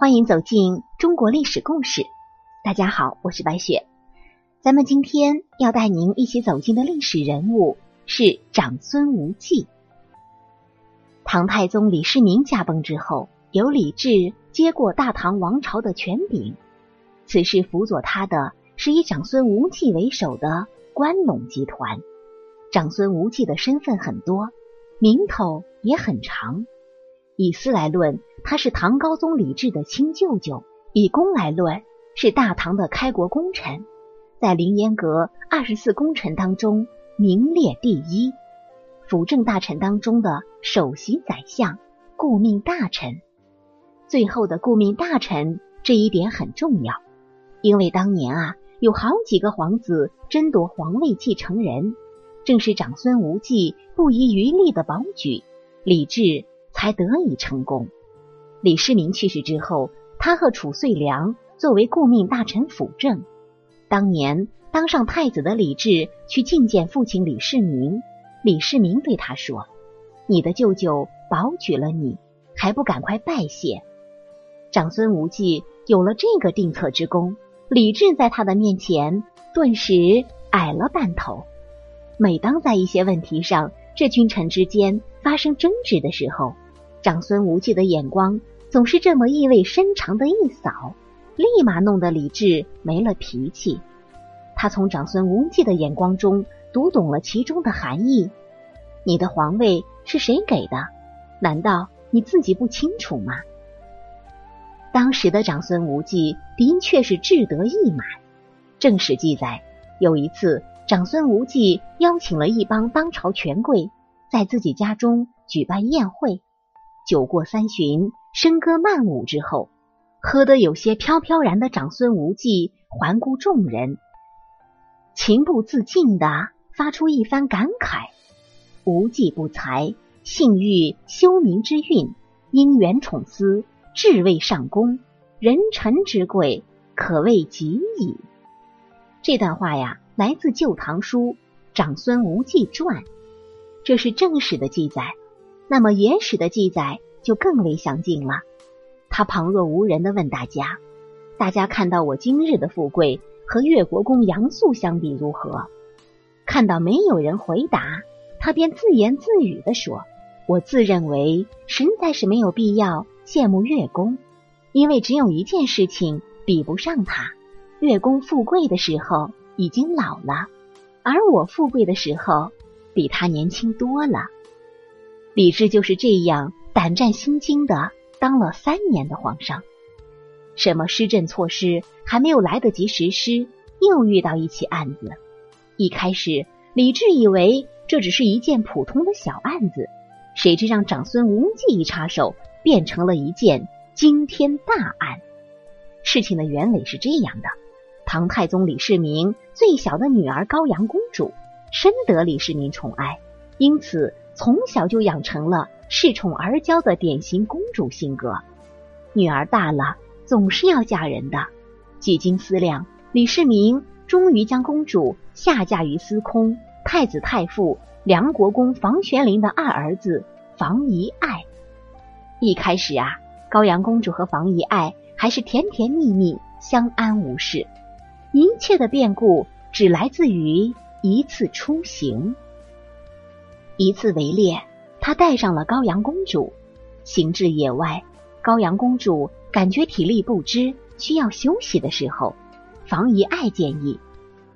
欢迎走进中国历史故事。大家好，我是白雪。咱们今天要带您一起走进的历史人物是长孙无忌。唐太宗李世民驾崩之后，由李治接过大唐王朝的权柄。此时辅佐他的是以长孙无忌为首的关陇集团。长孙无忌的身份很多，名头也很长。以私来论，他是唐高宗李治的亲舅舅；以功来论，是大唐的开国功臣，在凌烟阁二十四功臣当中名列第一。辅政大臣当中的首席宰相、顾命大臣，最后的顾命大臣这一点很重要，因为当年啊，有好几个皇子争夺皇位继承人，正是长孙无忌不遗余力的保举，李治。才得以成功。李世民去世之后，他和褚遂良作为顾命大臣辅政。当年当上太子的李治去觐见父亲李世民，李世民对他说：“你的舅舅保举了你，还不赶快拜谢？”长孙无忌有了这个定策之功，李治在他的面前顿时矮了半头。每当在一些问题上，这君臣之间发生争执的时候，长孙无忌的眼光总是这么意味深长的一扫，立马弄得李治没了脾气。他从长孙无忌的眼光中读懂了其中的含义：你的皇位是谁给的？难道你自己不清楚吗？当时的长孙无忌的确是志得意满。正史记载，有一次长孙无忌邀请了一帮当朝权贵，在自己家中举办宴会。酒过三巡，笙歌曼舞之后，喝得有些飘飘然的长孙无忌环顾众人，情不自禁的发出一番感慨：“无忌不才，幸遇修明之运，因缘宠思，至位上宫，人臣之贵，可谓极矣。”这段话呀，来自《旧唐书·长孙无忌传》，这是正史的记载。那么野史的记载就更为详尽了。他旁若无人的问大家：“大家看到我今日的富贵和越国公杨素相比如何？”看到没有人回答，他便自言自语的说：“我自认为实在是没有必要羡慕越公，因为只有一件事情比不上他。越公富贵的时候已经老了，而我富贵的时候比他年轻多了。”李治就是这样胆战心惊的当了三年的皇上，什么施政措施还没有来得及实施，又遇到一起案子。一开始，李治以为这只是一件普通的小案子，谁知让长孙无忌一插手，变成了一件惊天大案。事情的原委是这样的：唐太宗李世民最小的女儿高阳公主，深得李世民宠爱，因此。从小就养成了恃宠而骄的典型公主性格。女儿大了，总是要嫁人的。几经思量，李世民终于将公主下嫁于司空太子太傅梁国公房玄龄的二儿子房遗爱。一开始啊，高阳公主和房遗爱还是甜甜蜜蜜，相安无事。一切的变故只来自于一次出行。一次围猎，他带上了高阳公主，行至野外，高阳公主感觉体力不支，需要休息的时候，房遗爱建议，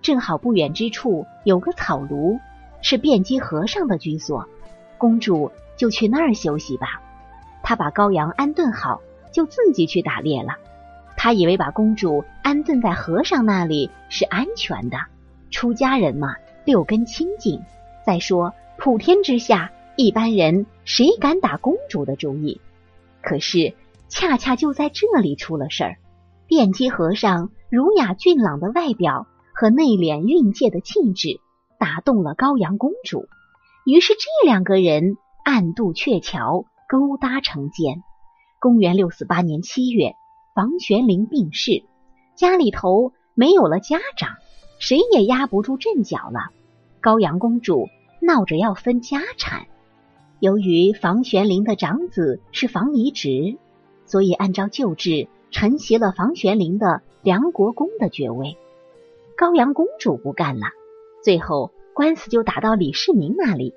正好不远之处有个草庐，是辩机和尚的居所，公主就去那儿休息吧。他把高阳安顿好，就自己去打猎了。他以为把公主安顿在和尚那里是安全的，出家人嘛，六根清净。再说。普天之下，一般人谁敢打公主的主意？可是恰恰就在这里出了事儿。辩机和尚儒雅俊朗的外表和内敛蕴藉的气质打动了高阳公主，于是这两个人暗度鹊桥，勾搭成奸。公元六四八年七月，房玄龄病逝，家里头没有了家长，谁也压不住阵脚了。高阳公主。闹着要分家产，由于房玄龄的长子是房遗直，所以按照旧制承袭了房玄龄的梁国公的爵位。高阳公主不干了，最后官司就打到李世民那里。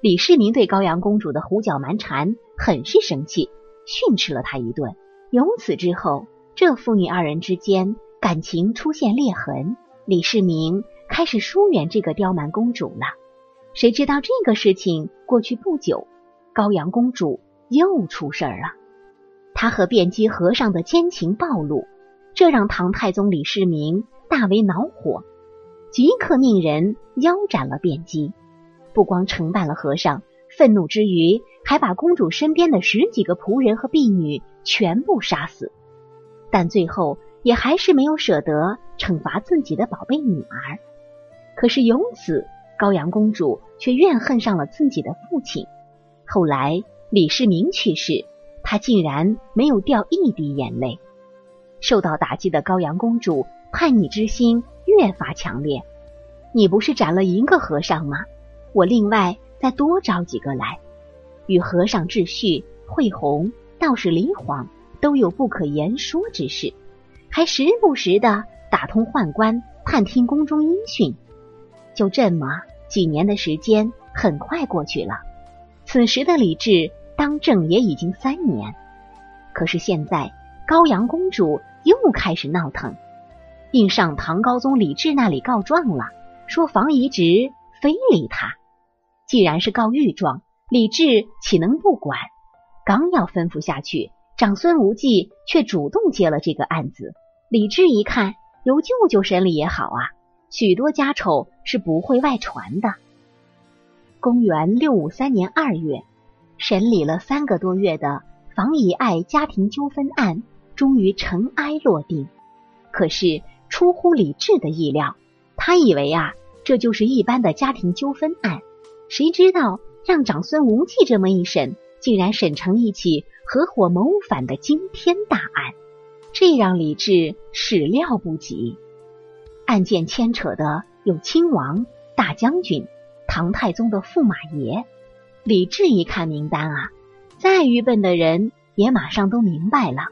李世民对高阳公主的胡搅蛮缠很是生气，训斥了她一顿。由此之后，这父女二人之间感情出现裂痕。李世民开始疏远这个刁蛮公主了。谁知道这个事情过去不久，高阳公主又出事儿了。她和辩机和尚的奸情暴露，这让唐太宗李世民大为恼火，即刻命人腰斩了辩机。不光惩办了和尚，愤怒之余，还把公主身边的十几个仆人和婢女全部杀死。但最后也还是没有舍得惩罚自己的宝贝女儿。可是由此，高阳公主却怨恨上了自己的父亲。后来李世民去世，她竟然没有掉一滴眼泪。受到打击的高阳公主叛逆之心越发强烈。你不是斩了一个和尚吗？我另外再多招几个来，与和尚智旭、惠洪、道士李晃都有不可言说之事，还时不时的打通宦官，探听宫中音讯。就这么几年的时间，很快过去了。此时的李治当政也已经三年，可是现在高阳公主又开始闹腾，并上唐高宗李治那里告状了，说房遗直非礼他。既然是告御状，李治岂能不管？刚要吩咐下去，长孙无忌却主动接了这个案子。李治一看，由舅舅审理也好啊，许多家丑是不会外传的。公元六五三年二月，审理了三个多月的房遗爱家庭纠纷案，终于尘埃落定。可是出乎李治的意料，他以为啊，这就是一般的家庭纠纷案。谁知道让长孙无忌这么一审，竟然审成一起合伙谋反的惊天大案，这让李治始料不及。案件牵扯的有亲王、大将军、唐太宗的驸马爷。李治一看名单啊，再愚笨的人也马上都明白了，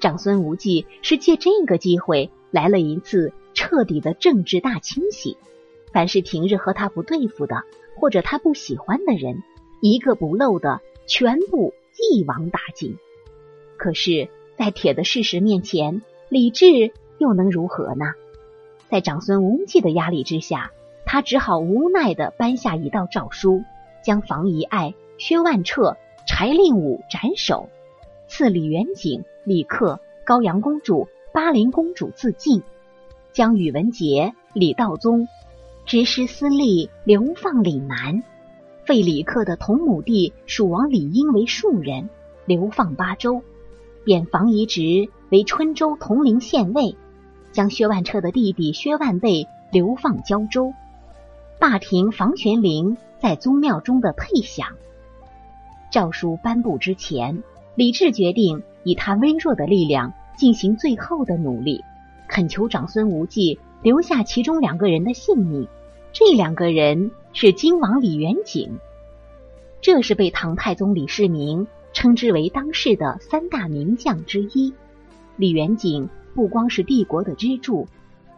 长孙无忌是借这个机会来了一次彻底的政治大清洗。凡是平日和他不对付的，或者他不喜欢的人，一个不漏的全部一网打尽。可是，在铁的事实面前，李治又能如何呢？在长孙无忌的压力之下，他只好无奈的颁下一道诏书，将房遗爱、薛万彻、柴令武斩首，赐李元景、李克、高阳公主、巴陵公主自尽，将宇文杰、李道宗。执师司隶流放岭南，废李克的同母弟蜀王李英为庶人，流放巴州，贬房遗直为春州铜陵县尉，将薛万彻的弟弟薛万倍流放胶州，罢停房玄龄在宗庙中的配享。诏书颁布之前，李治决定以他微弱的力量进行最后的努力，恳求长孙无忌。留下其中两个人的性命，这两个人是金王李元景，这是被唐太宗李世民称之为当世的三大名将之一。李元景不光是帝国的支柱，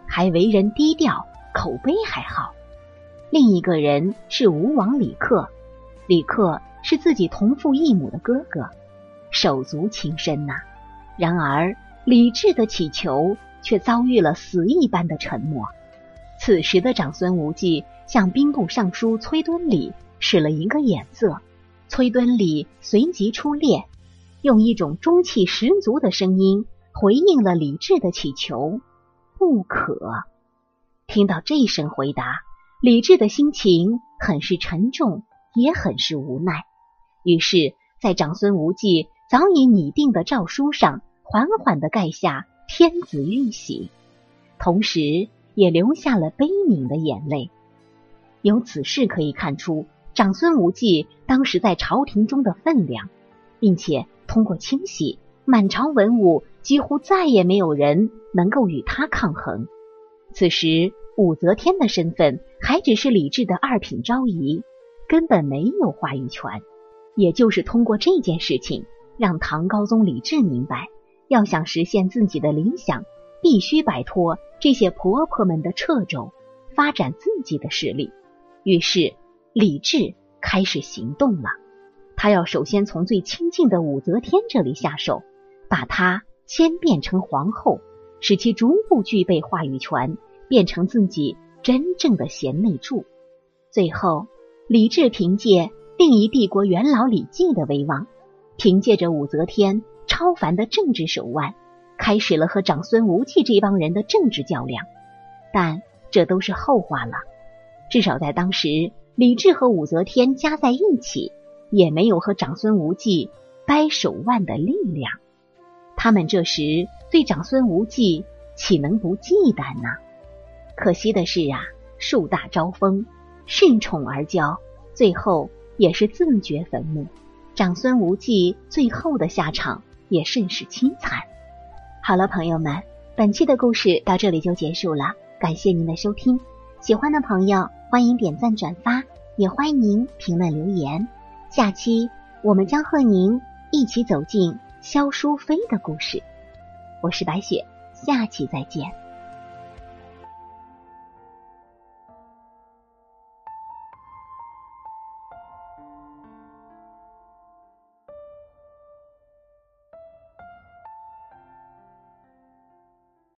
还为人低调，口碑还好。另一个人是吴王李克，李克是自己同父异母的哥哥，手足情深呐。然而李治的乞求。却遭遇了死一般的沉默。此时的长孙无忌向兵部尚书崔敦礼使了一个眼色，崔敦礼随即出列，用一种中气十足的声音回应了李治的祈求：“不可。”听到这声回答，李治的心情很是沉重，也很是无奈。于是，在长孙无忌早已拟定的诏书上，缓缓的盖下。天子玉玺，同时也流下了悲悯的眼泪。由此事可以看出，长孙无忌当时在朝廷中的分量，并且通过清洗，满朝文武几乎再也没有人能够与他抗衡。此时，武则天的身份还只是李治的二品昭仪，根本没有话语权。也就是通过这件事情，让唐高宗李治明白，要想实现自己的理想，必须摆脱这些婆婆们的掣肘，发展自己的势力。于是，李治开始行动了。他要首先从最亲近的武则天这里下手，把她迁变成皇后，使其逐步具备话语权，变成自己真正的贤内助。最后，李治凭借另一帝国元老李绩的威望，凭借着武则天超凡的政治手腕，开始了和长孙无忌这帮人的政治较量。但这都是后话了。至少在当时，李治和武则天加在一起，也没有和长孙无忌掰手腕的力量。他们这时对长孙无忌岂能不忌惮呢？可惜的是啊，树大招风。恃宠而骄，最后也是自掘坟墓。长孙无忌最后的下场也甚是凄惨。好了，朋友们，本期的故事到这里就结束了，感谢您的收听。喜欢的朋友欢迎点赞转发，也欢迎您评论留言。下期我们将和您一起走进萧淑妃的故事。我是白雪，下期再见。